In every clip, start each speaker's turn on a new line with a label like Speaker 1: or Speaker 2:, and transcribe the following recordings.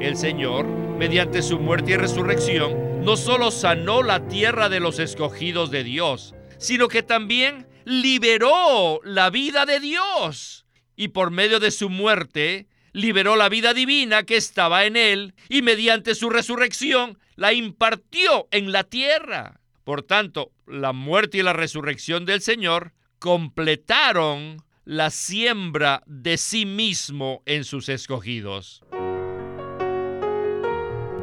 Speaker 1: El Señor, mediante su muerte y resurrección, no solo sanó la tierra de los escogidos de Dios, sino que también liberó la vida de Dios. Y por medio de su muerte, liberó la vida divina que estaba en él y mediante su resurrección la impartió en la tierra. Por tanto, la muerte y la resurrección del Señor completaron la siembra de sí mismo en sus escogidos.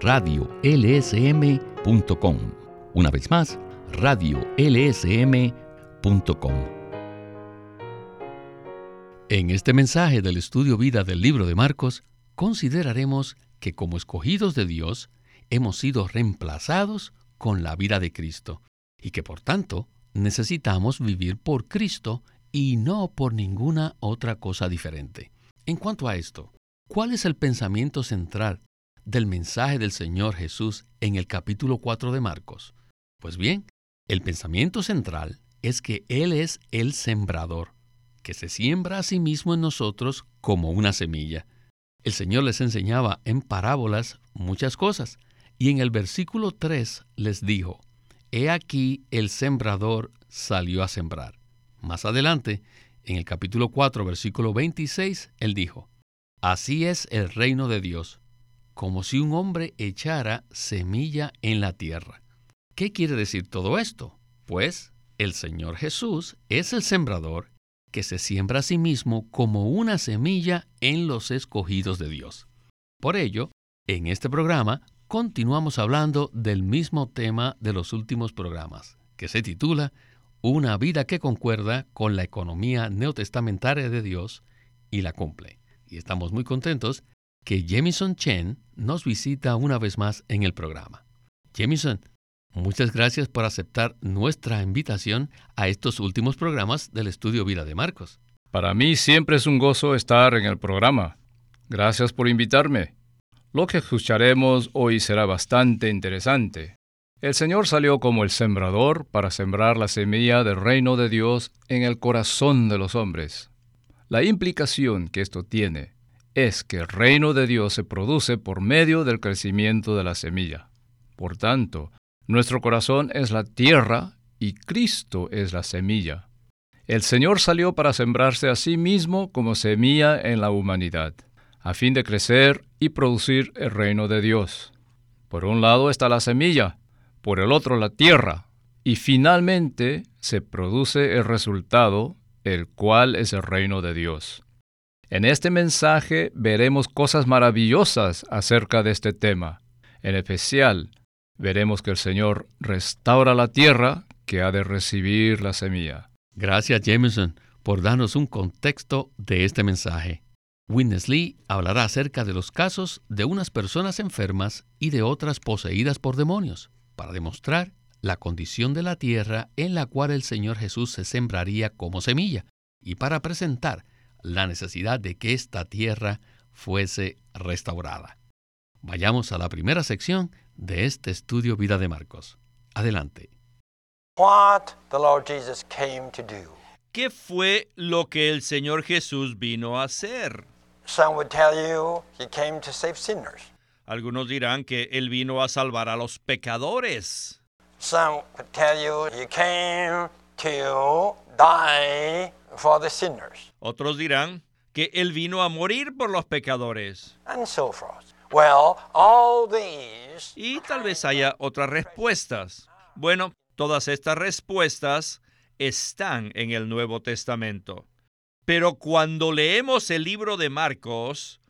Speaker 2: radiolsm.com. Una vez más, radiolsm.com. En este mensaje del estudio vida del libro de Marcos, consideraremos que como escogidos de Dios, hemos sido reemplazados con la vida de Cristo y que por tanto necesitamos vivir por Cristo y no por ninguna otra cosa diferente. En cuanto a esto, ¿cuál es el pensamiento central del mensaje del Señor Jesús en el capítulo 4 de Marcos? Pues bien, el pensamiento central es que Él es el sembrador, que se siembra a sí mismo en nosotros como una semilla. El Señor les enseñaba en parábolas muchas cosas, y en el versículo 3 les dijo, He aquí el sembrador salió a sembrar. Más adelante, en el capítulo 4, versículo 26, Él dijo, Así es el reino de Dios como si un hombre echara semilla en la tierra. ¿Qué quiere decir todo esto? Pues el Señor Jesús es el sembrador que se siembra a sí mismo como una semilla en los escogidos de Dios. Por ello, en este programa continuamos hablando del mismo tema de los últimos programas, que se titula Una vida que concuerda con la economía neotestamentaria de Dios y la cumple. Y estamos muy contentos que Jemison Chen nos visita una vez más en el programa. Jemison, muchas gracias por aceptar nuestra invitación a estos últimos programas del estudio Vida de Marcos.
Speaker 3: Para mí siempre es un gozo estar en el programa. Gracias por invitarme. Lo que escucharemos hoy será bastante interesante. El Señor salió como el sembrador para sembrar la semilla del reino de Dios en el corazón de los hombres. La implicación que esto tiene es que el reino de Dios se produce por medio del crecimiento de la semilla. Por tanto, nuestro corazón es la tierra y Cristo es la semilla. El Señor salió para sembrarse a sí mismo como semilla en la humanidad, a fin de crecer y producir el reino de Dios. Por un lado está la semilla, por el otro la tierra, y finalmente se produce el resultado, el cual es el reino de Dios. En este mensaje veremos cosas maravillosas acerca de este tema. En especial, veremos que el Señor restaura la tierra que ha de recibir la semilla.
Speaker 2: Gracias, Jameson, por darnos un contexto de este mensaje. Witness Lee hablará acerca de los casos de unas personas enfermas y de otras poseídas por demonios, para demostrar la condición de la tierra en la cual el Señor Jesús se sembraría como semilla, y para presentar la necesidad de que esta tierra fuese restaurada. Vayamos a la primera sección de este estudio Vida de Marcos. Adelante.
Speaker 1: ¿Qué fue lo que el Señor Jesús vino a hacer? Algunos dirán que él vino a salvar a los pecadores.
Speaker 4: Some would tell you he came to die for the sinners.
Speaker 1: Otros dirán que Él vino a morir por los pecadores. y tal vez haya otras respuestas. Bueno, todas estas respuestas están en el Nuevo Testamento. Pero cuando leemos el libro de Marcos,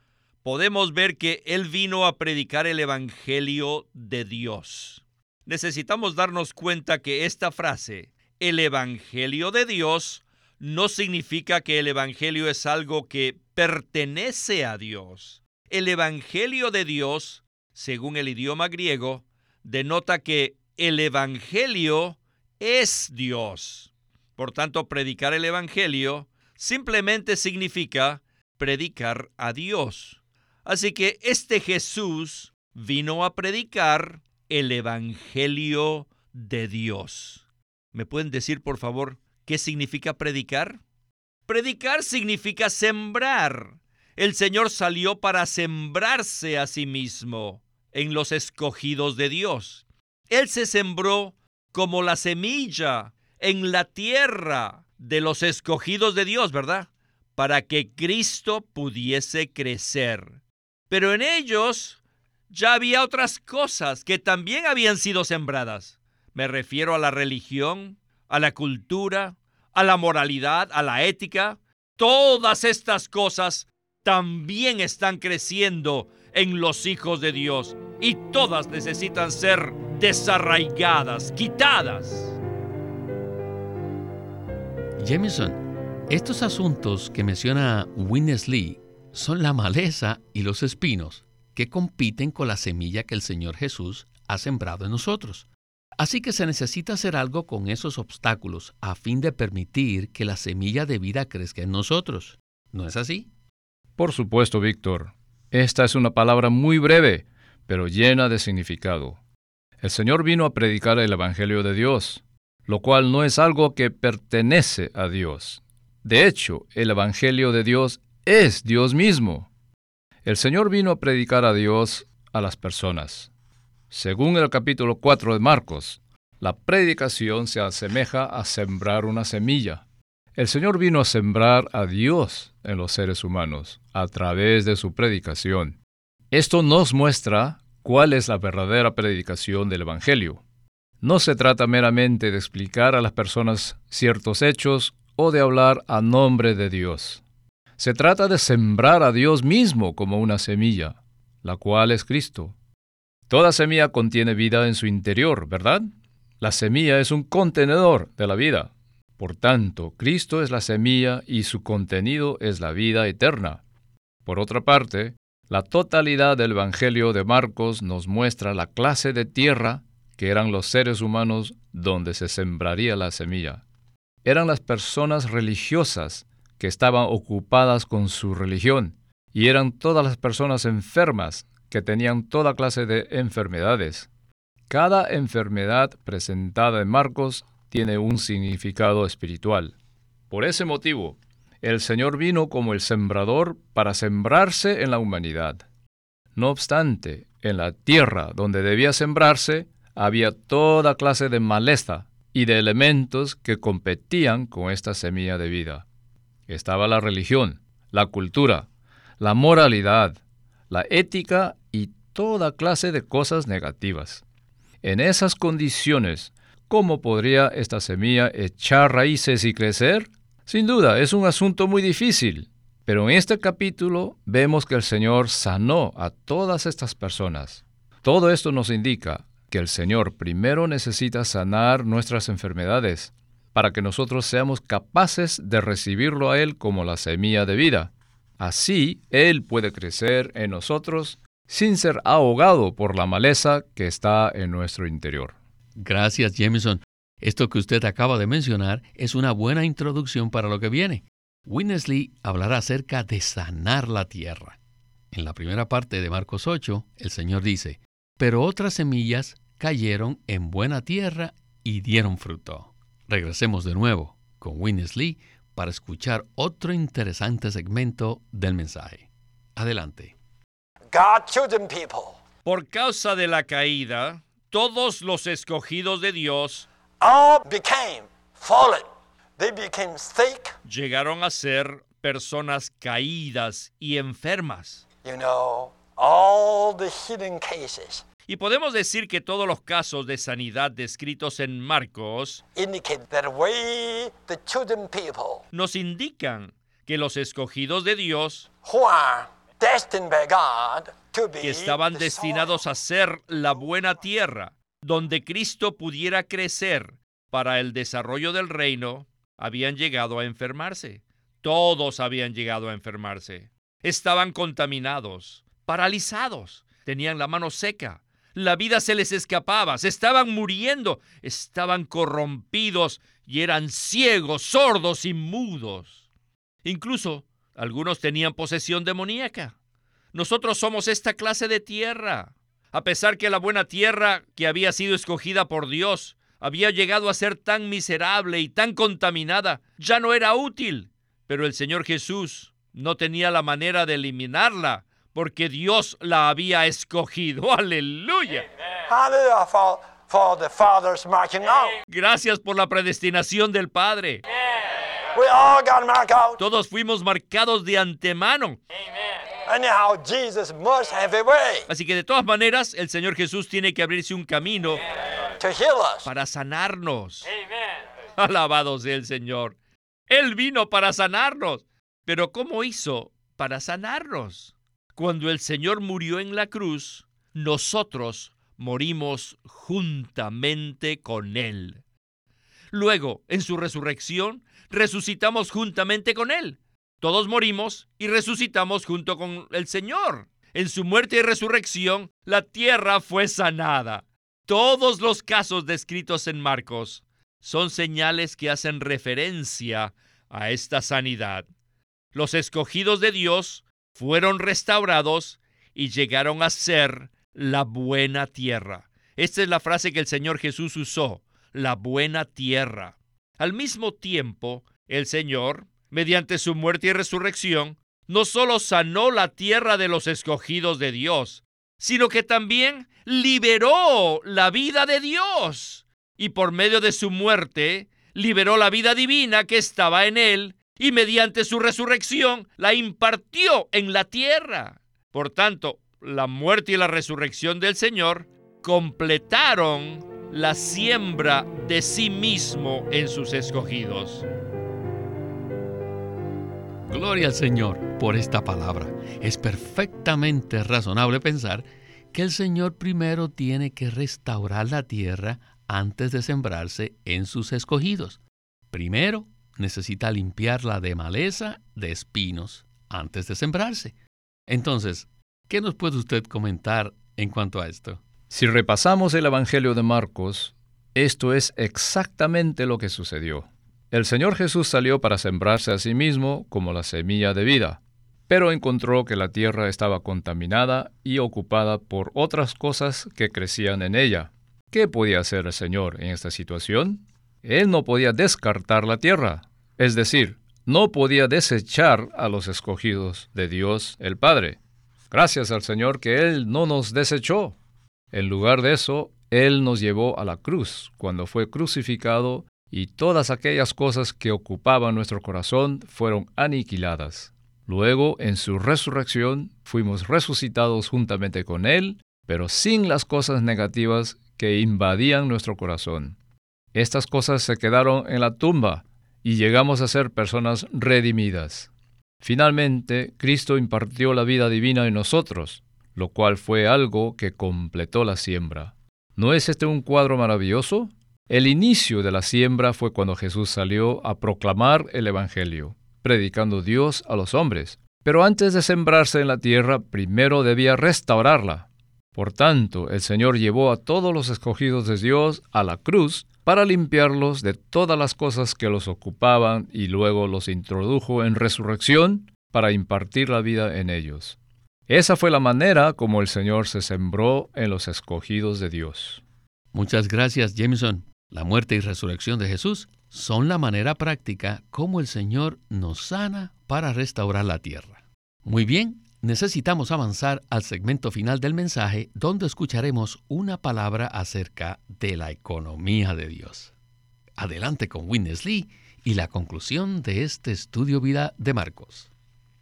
Speaker 1: podemos ver que Él vino a predicar el Evangelio de Dios. Necesitamos darnos cuenta que esta frase, el Evangelio de Dios, no significa que el Evangelio es algo que pertenece a Dios. El Evangelio de Dios según el idioma griego, denota que el Evangelio es Dios. Por tanto, predicar el Evangelio simplemente significa predicar a Dios. Así que este Jesús vino a predicar el Evangelio de Dios. ¿Me pueden decir, por favor, qué significa predicar? Predicar significa sembrar. El Señor salió para sembrarse a sí mismo en los escogidos de Dios. Él se sembró como la semilla en la tierra de los escogidos de Dios, ¿verdad? Para que Cristo pudiese crecer. Pero en ellos ya había otras cosas que también habían sido sembradas. Me refiero a la religión, a la cultura, a la moralidad, a la ética. Todas estas cosas también están creciendo en los hijos de Dios y todas necesitan ser desarraigadas, quitadas.
Speaker 2: Jameson, estos asuntos que menciona Witness Lee son la maleza y los espinos que compiten con la semilla que el Señor Jesús ha sembrado en nosotros. Así que se necesita hacer algo con esos obstáculos a fin de permitir que la semilla de vida crezca en nosotros. ¿No es así?
Speaker 3: Por supuesto, Víctor. Esta es una palabra muy breve, pero llena de significado. El Señor vino a predicar el Evangelio de Dios, lo cual no es algo que pertenece a Dios. De hecho, el Evangelio de Dios es Dios mismo. El Señor vino a predicar a Dios a las personas. Según el capítulo 4 de Marcos, la predicación se asemeja a sembrar una semilla. El Señor vino a sembrar a Dios en los seres humanos a través de su predicación. Esto nos muestra cuál es la verdadera predicación del Evangelio. No se trata meramente de explicar a las personas ciertos hechos o de hablar a nombre de Dios. Se trata de sembrar a Dios mismo como una semilla, la cual es Cristo. Toda semilla contiene vida en su interior, ¿verdad? La semilla es un contenedor de la vida. Por tanto, Cristo es la semilla y su contenido es la vida eterna. Por otra parte, la totalidad del Evangelio de Marcos nos muestra la clase de tierra que eran los seres humanos donde se sembraría la semilla. Eran las personas religiosas que estaban ocupadas con su religión, y eran todas las personas enfermas que tenían toda clase de enfermedades. Cada enfermedad presentada en Marcos tiene un significado espiritual. Por ese motivo, el Señor vino como el sembrador para sembrarse en la humanidad. No obstante, en la tierra donde debía sembrarse había toda clase de maleza y de elementos que competían con esta semilla de vida. Estaba la religión, la cultura, la moralidad, la ética toda clase de cosas negativas. En esas condiciones, ¿Cómo podría esta semilla echar raíces y crecer? Sin duda, es un asunto muy difícil, pero en este capítulo vemos que el Señor sanó a todas estas personas. Todo esto nos indica que el Señor primero necesita sanar nuestras enfermedades para que nosotros seamos capaces de recibirlo a Él como la semilla de vida. Así, Él puede crecer en nosotros sin ser ahogado por la maleza que está en nuestro interior.
Speaker 2: Gracias, Jameson. Esto que usted acaba de mencionar es una buena introducción para lo que viene. Winnesley hablará acerca de sanar la tierra. En la primera parte de Marcos 8, el Señor dice, pero otras semillas cayeron en buena tierra y dieron fruto. Regresemos de nuevo con Winnesley para escuchar otro interesante segmento del mensaje. Adelante.
Speaker 1: Por causa de la caída, todos los escogidos de Dios llegaron a ser personas caídas y enfermas. Y podemos decir que todos los casos de sanidad descritos en Marcos nos indican que los escogidos de Dios que estaban destinados a ser la buena tierra, donde Cristo pudiera crecer para el desarrollo del reino, habían llegado a enfermarse. Todos habían llegado a enfermarse. Estaban contaminados, paralizados, tenían la mano seca. La vida se les escapaba, se estaban muriendo, estaban corrompidos y eran ciegos, sordos y mudos. Incluso algunos tenían posesión demoníaca. Nosotros somos esta clase de tierra. A pesar que la buena tierra que había sido escogida por Dios había llegado a ser tan miserable y tan contaminada, ya no era útil. Pero el Señor Jesús no tenía la manera de eliminarla porque Dios la había escogido. Aleluya. Gracias por la predestinación del Padre.
Speaker 4: We all got marked out.
Speaker 1: Todos fuimos marcados de antemano.
Speaker 4: Anyhow, Jesus must have a way
Speaker 1: Así que de todas maneras, el Señor Jesús tiene que abrirse un camino
Speaker 4: to heal us.
Speaker 1: para sanarnos. Alabado sea el Señor. Él vino para sanarnos. Pero ¿cómo hizo para sanarnos? Cuando el Señor murió en la cruz, nosotros morimos juntamente con Él. Luego, en su resurrección, resucitamos juntamente con Él. Todos morimos y resucitamos junto con el Señor. En su muerte y resurrección, la tierra fue sanada. Todos los casos descritos en Marcos son señales que hacen referencia a esta sanidad. Los escogidos de Dios fueron restaurados y llegaron a ser la buena tierra. Esta es la frase que el Señor Jesús usó, la buena tierra. Al mismo tiempo, el Señor, mediante su muerte y resurrección, no solo sanó la tierra de los escogidos de Dios, sino que también liberó la vida de Dios. Y por medio de su muerte, liberó la vida divina que estaba en él y mediante su resurrección la impartió en la tierra. Por tanto, la muerte y la resurrección del Señor completaron la siembra de sí mismo en sus escogidos.
Speaker 2: Gloria al Señor por esta palabra. Es perfectamente razonable pensar que el Señor primero tiene que restaurar la tierra antes de sembrarse en sus escogidos. Primero necesita limpiarla de maleza, de espinos, antes de sembrarse. Entonces, ¿qué nos puede usted comentar en cuanto a esto?
Speaker 3: Si repasamos el Evangelio de Marcos, esto es exactamente lo que sucedió. El Señor Jesús salió para sembrarse a sí mismo como la semilla de vida, pero encontró que la tierra estaba contaminada y ocupada por otras cosas que crecían en ella. ¿Qué podía hacer el Señor en esta situación? Él no podía descartar la tierra, es decir, no podía desechar a los escogidos de Dios el Padre. Gracias al Señor que Él no nos desechó. En lugar de eso, Él nos llevó a la cruz cuando fue crucificado y todas aquellas cosas que ocupaban nuestro corazón fueron aniquiladas. Luego, en su resurrección, fuimos resucitados juntamente con Él, pero sin las cosas negativas que invadían nuestro corazón. Estas cosas se quedaron en la tumba y llegamos a ser personas redimidas. Finalmente, Cristo impartió la vida divina en nosotros, lo cual fue algo que completó la siembra. ¿No es este un cuadro maravilloso? El inicio de la siembra fue cuando Jesús salió a proclamar el Evangelio, predicando Dios a los hombres. Pero antes de sembrarse en la tierra, primero debía restaurarla. Por tanto, el Señor llevó a todos los escogidos de Dios a la cruz para limpiarlos de todas las cosas que los ocupaban y luego los introdujo en resurrección para impartir la vida en ellos. Esa fue la manera como el Señor se sembró en los escogidos de Dios.
Speaker 2: Muchas gracias, Jameson. La muerte y resurrección de Jesús son la manera práctica como el Señor nos sana para restaurar la tierra. Muy bien, necesitamos avanzar al segmento final del mensaje donde escucharemos una palabra acerca de la economía de Dios. Adelante con Witness Lee y la conclusión de este estudio vida de Marcos.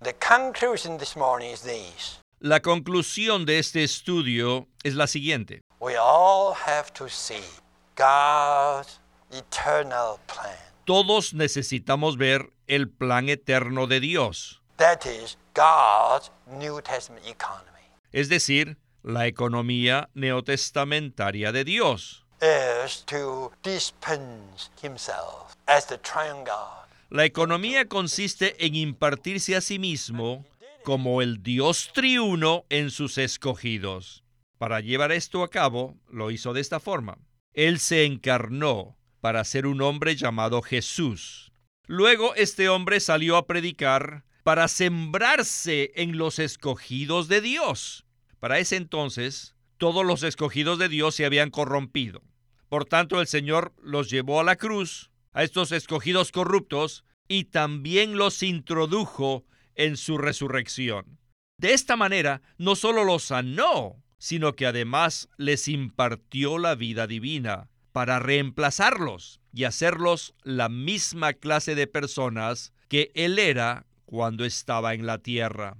Speaker 4: The conclusion this morning is this.
Speaker 1: La conclusión de este estudio es la siguiente.
Speaker 4: We all have to see God's eternal plan.
Speaker 1: Todos necesitamos ver el plan eterno de Dios,
Speaker 4: That is God's New Testament economy.
Speaker 1: es decir, la economía neotestamentaria de Dios.
Speaker 4: Is to dispense himself as the triune God.
Speaker 1: La economía consiste en impartirse a sí mismo como el Dios triuno en sus escogidos. Para llevar esto a cabo, lo hizo de esta forma. Él se encarnó para ser un hombre llamado Jesús. Luego este hombre salió a predicar para sembrarse en los escogidos de Dios. Para ese entonces, todos los escogidos de Dios se habían corrompido. Por tanto, el Señor los llevó a la cruz, a estos escogidos corruptos, y también los introdujo en su resurrección. De esta manera, no solo los sanó, sino que además les impartió la vida divina para reemplazarlos y hacerlos la misma clase de personas que Él era cuando estaba en la tierra.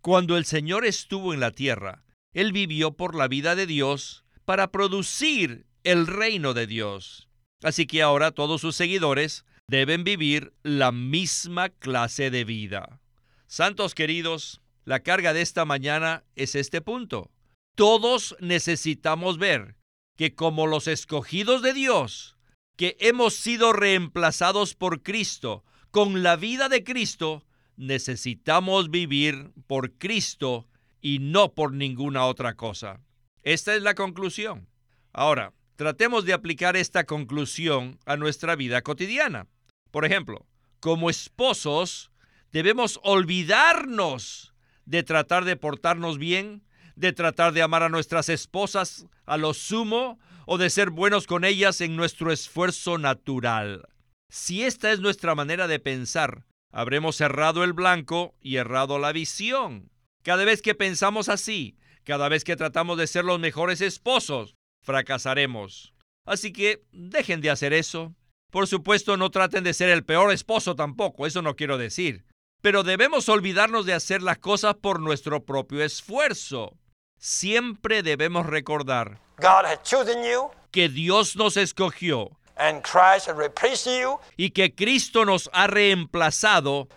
Speaker 1: Cuando el Señor estuvo en la tierra, Él vivió por la vida de Dios para producir el reino de Dios. Así que ahora todos sus seguidores deben vivir la misma clase de vida. Santos queridos, la carga de esta mañana es este punto. Todos necesitamos ver que como los escogidos de Dios, que hemos sido reemplazados por Cristo, con la vida de Cristo, necesitamos vivir por Cristo y no por ninguna otra cosa. Esta es la conclusión. Ahora, tratemos de aplicar esta conclusión a nuestra vida cotidiana. Por ejemplo, como esposos, debemos olvidarnos de tratar de portarnos bien, de tratar de amar a nuestras esposas a lo sumo o de ser buenos con ellas en nuestro esfuerzo natural. Si esta es nuestra manera de pensar, habremos errado el blanco y errado la visión. Cada vez que pensamos así, cada vez que tratamos de ser los mejores esposos, fracasaremos. Así que dejen de hacer eso. Por supuesto, no traten de ser el peor esposo tampoco, eso no quiero decir. Pero debemos olvidarnos de hacer las cosas por nuestro propio esfuerzo. Siempre debemos recordar que Dios nos escogió y que Cristo nos ha reemplazado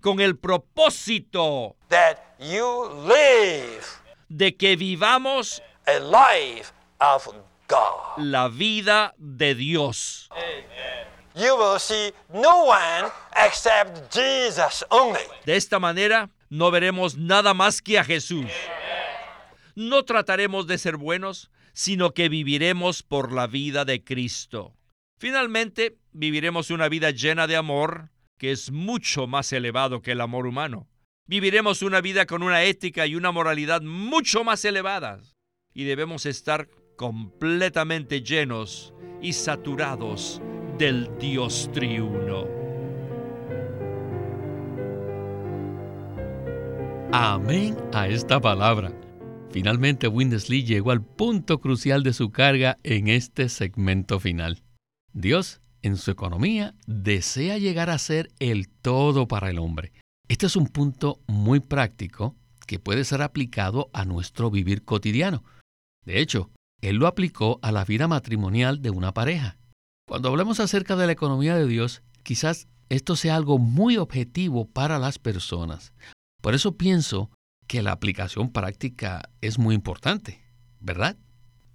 Speaker 1: con el propósito de que vivamos la vida de Dios. De esta manera no veremos nada más que a Jesús. No trataremos de ser buenos, sino que viviremos por la vida de Cristo. Finalmente, viviremos una vida llena de amor, que es mucho más elevado que el amor humano. Viviremos una vida con una ética y una moralidad mucho más elevadas. Y debemos estar completamente llenos y saturados del Dios triuno.
Speaker 2: Amén a esta palabra. Finalmente Windesley llegó al punto crucial de su carga en este segmento final. Dios, en su economía, desea llegar a ser el todo para el hombre. Este es un punto muy práctico que puede ser aplicado a nuestro vivir cotidiano. De hecho, él lo aplicó a la vida matrimonial de una pareja. Cuando hablemos acerca de la economía de Dios, quizás esto sea algo muy objetivo para las personas. Por eso pienso que la aplicación práctica es muy importante, ¿verdad?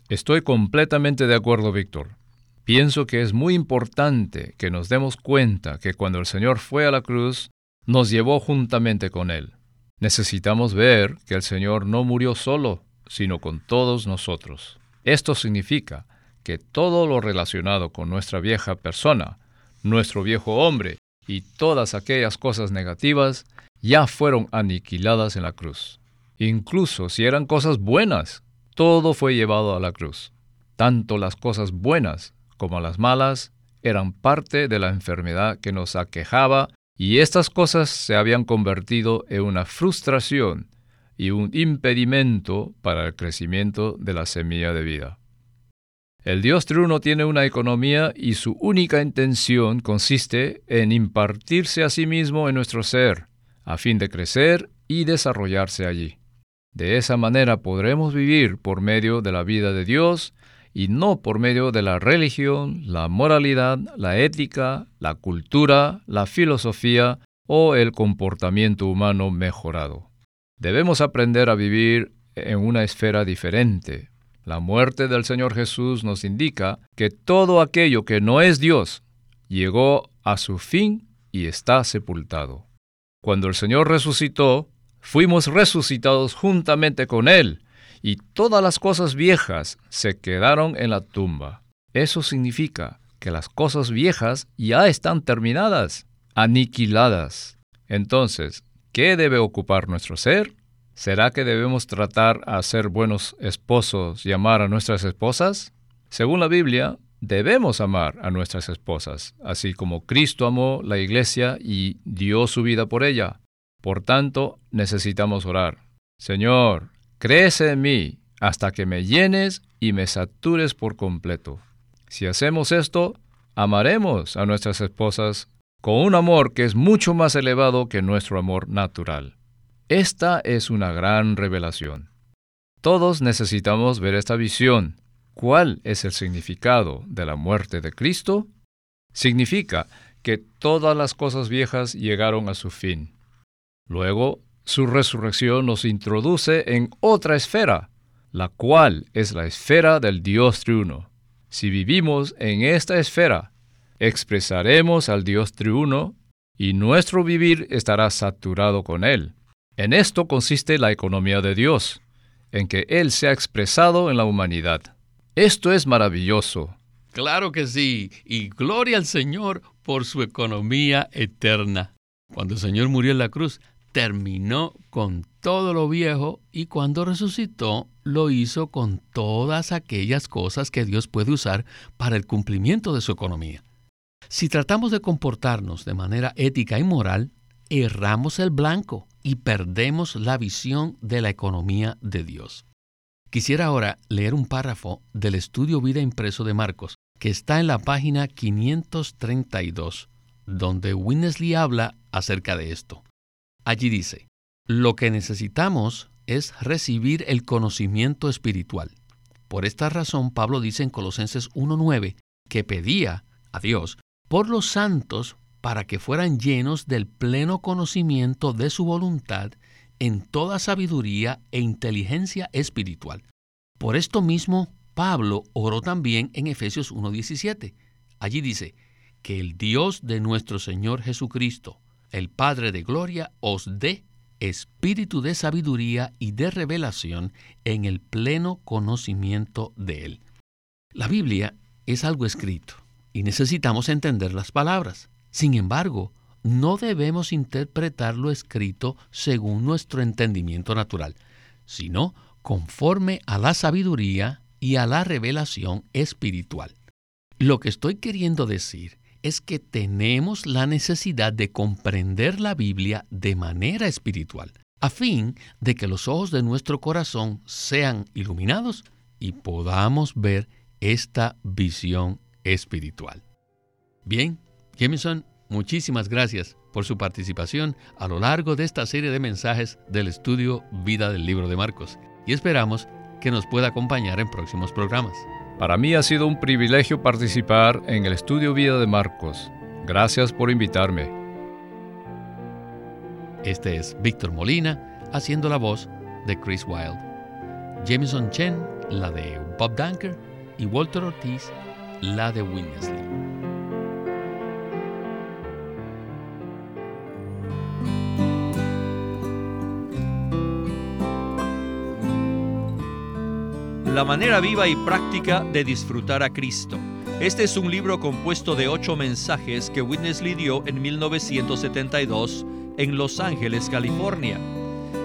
Speaker 3: Estoy completamente de acuerdo, Víctor. Pienso que es muy importante que nos demos cuenta que cuando el Señor fue a la cruz, nos llevó juntamente con Él. Necesitamos ver que el Señor no murió solo, sino con todos nosotros. Esto significa que todo lo relacionado con nuestra vieja persona, nuestro viejo hombre y todas aquellas cosas negativas ya fueron aniquiladas en la cruz. Incluso si eran cosas buenas, todo fue llevado a la cruz. Tanto las cosas buenas como las malas eran parte de la enfermedad que nos aquejaba y estas cosas se habían convertido en una frustración y un impedimento para el crecimiento de la semilla de vida. El Dios triuno tiene una economía y su única intención consiste en impartirse a sí mismo en nuestro ser, a fin de crecer y desarrollarse allí. De esa manera podremos vivir por medio de la vida de Dios y no por medio de la religión, la moralidad, la ética, la cultura, la filosofía o el comportamiento humano mejorado. Debemos aprender a vivir en una esfera diferente. La muerte del Señor Jesús nos indica que todo aquello que no es Dios llegó a su fin y está sepultado. Cuando el Señor resucitó, fuimos resucitados juntamente con Él, y todas las cosas viejas se quedaron en la tumba. Eso significa que las cosas viejas ya están terminadas, aniquiladas. Entonces, ¿qué debe ocupar nuestro ser? ¿Será que debemos tratar a ser buenos esposos y amar a nuestras esposas? Según la Biblia, debemos amar a nuestras esposas, así como Cristo amó la iglesia y dio su vida por ella. Por tanto, necesitamos orar. Señor, crece en mí hasta que me llenes y me satures por completo. Si hacemos esto, amaremos a nuestras esposas con un amor que es mucho más elevado que nuestro amor natural. Esta es una gran revelación. Todos necesitamos ver esta visión ¿Cuál es el significado de la muerte de Cristo? Significa que todas las cosas viejas llegaron a su fin. Luego, su resurrección nos introduce en otra esfera, la cual es la esfera del Dios triuno. Si vivimos en esta esfera, expresaremos al Dios triuno y nuestro vivir estará saturado con Él. En esto consiste la economía de Dios, en que Él se ha expresado en la humanidad. Esto es maravilloso.
Speaker 2: Claro que sí, y gloria al Señor por su economía eterna. Cuando el Señor murió en la cruz, terminó con todo lo viejo y cuando resucitó, lo hizo con todas aquellas cosas que Dios puede usar para el cumplimiento de su economía. Si tratamos de comportarnos de manera ética y moral, erramos el blanco y perdemos la visión de la economía de Dios. Quisiera ahora leer un párrafo del estudio Vida Impreso de Marcos, que está en la página 532, donde Winnesley habla acerca de esto. Allí dice, lo que necesitamos es recibir el conocimiento espiritual. Por esta razón, Pablo dice en Colosenses 1.9 que pedía a Dios por los santos para que fueran llenos del pleno conocimiento de su voluntad en toda sabiduría e inteligencia espiritual. Por esto mismo, Pablo oró también en Efesios 1.17. Allí dice, que el Dios de nuestro Señor Jesucristo, el Padre de Gloria, os dé espíritu de sabiduría y de revelación en el pleno conocimiento de Él. La Biblia es algo escrito y necesitamos entender las palabras. Sin embargo, no debemos interpretar lo escrito según nuestro entendimiento natural, sino conforme a la sabiduría y a la revelación espiritual. Lo que estoy queriendo decir es que tenemos la necesidad de comprender la Biblia de manera espiritual, a fin de que los ojos de nuestro corazón sean iluminados y podamos ver esta visión espiritual. Bien, Jameson Muchísimas gracias por su participación a lo largo de esta serie de mensajes del estudio Vida del Libro de Marcos y esperamos que nos pueda acompañar en próximos programas.
Speaker 3: Para mí ha sido un privilegio participar en el estudio Vida de Marcos. Gracias por invitarme.
Speaker 2: Este es Víctor Molina haciendo la voz de Chris Wilde. Jameson Chen, la de Bob Dunker, y Walter Ortiz, la de Winnesley.
Speaker 1: La manera viva y práctica de disfrutar a Cristo. Este es un libro compuesto de ocho mensajes que Witness dio en 1972 en Los Ángeles, California.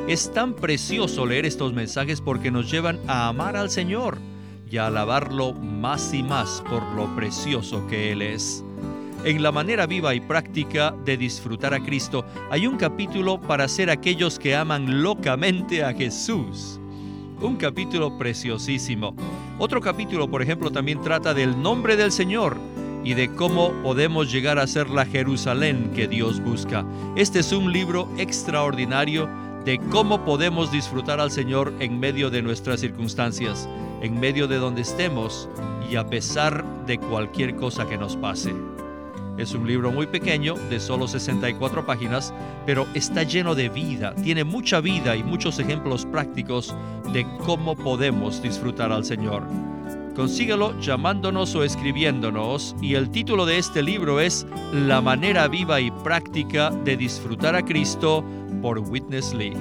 Speaker 1: Es tan precioso leer estos mensajes porque nos llevan a amar al Señor y alabarlo más y más por lo precioso que Él es. En la manera viva y práctica de disfrutar a Cristo hay un capítulo para ser aquellos que aman locamente a Jesús un capítulo preciosísimo. Otro capítulo, por ejemplo, también trata del nombre del Señor y de cómo podemos llegar a ser la Jerusalén que Dios busca. Este es un libro extraordinario de cómo podemos disfrutar al Señor en medio de nuestras circunstancias, en medio de donde estemos y a pesar de cualquier cosa que nos pase. Es un libro muy pequeño, de solo 64 páginas, pero está lleno de vida, tiene mucha vida y muchos ejemplos prácticos de cómo podemos disfrutar al Señor. Consíguelo llamándonos o escribiéndonos y el título de este libro es La manera viva y práctica de disfrutar a Cristo por Witness Lee.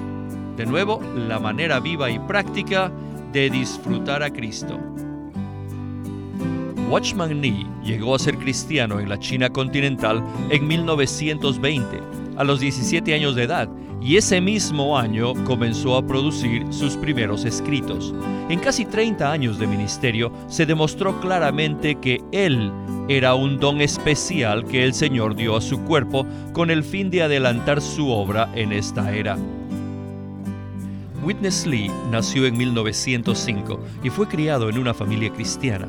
Speaker 1: De nuevo, La manera viva y práctica de disfrutar a Cristo. Watchman Nee llegó a ser cristiano en la China continental en 1920, a los 17 años de edad, y ese mismo año comenzó a producir sus primeros escritos. En casi 30 años de ministerio se demostró claramente que él era un don especial que el Señor dio a su cuerpo con el fin de adelantar su obra en esta era. Witness Lee nació en 1905 y fue criado en una familia cristiana.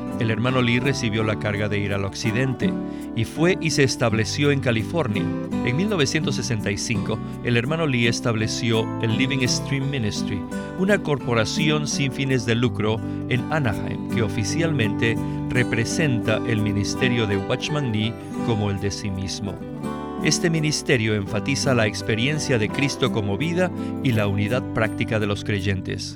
Speaker 1: el hermano Lee recibió la carga de ir al occidente y fue y se estableció en California. En 1965, el hermano Lee estableció el Living Stream Ministry, una corporación sin fines de lucro en Anaheim que oficialmente representa el ministerio de Watchman Nee como el de sí mismo. Este ministerio enfatiza la experiencia de Cristo como vida y la unidad práctica de los creyentes.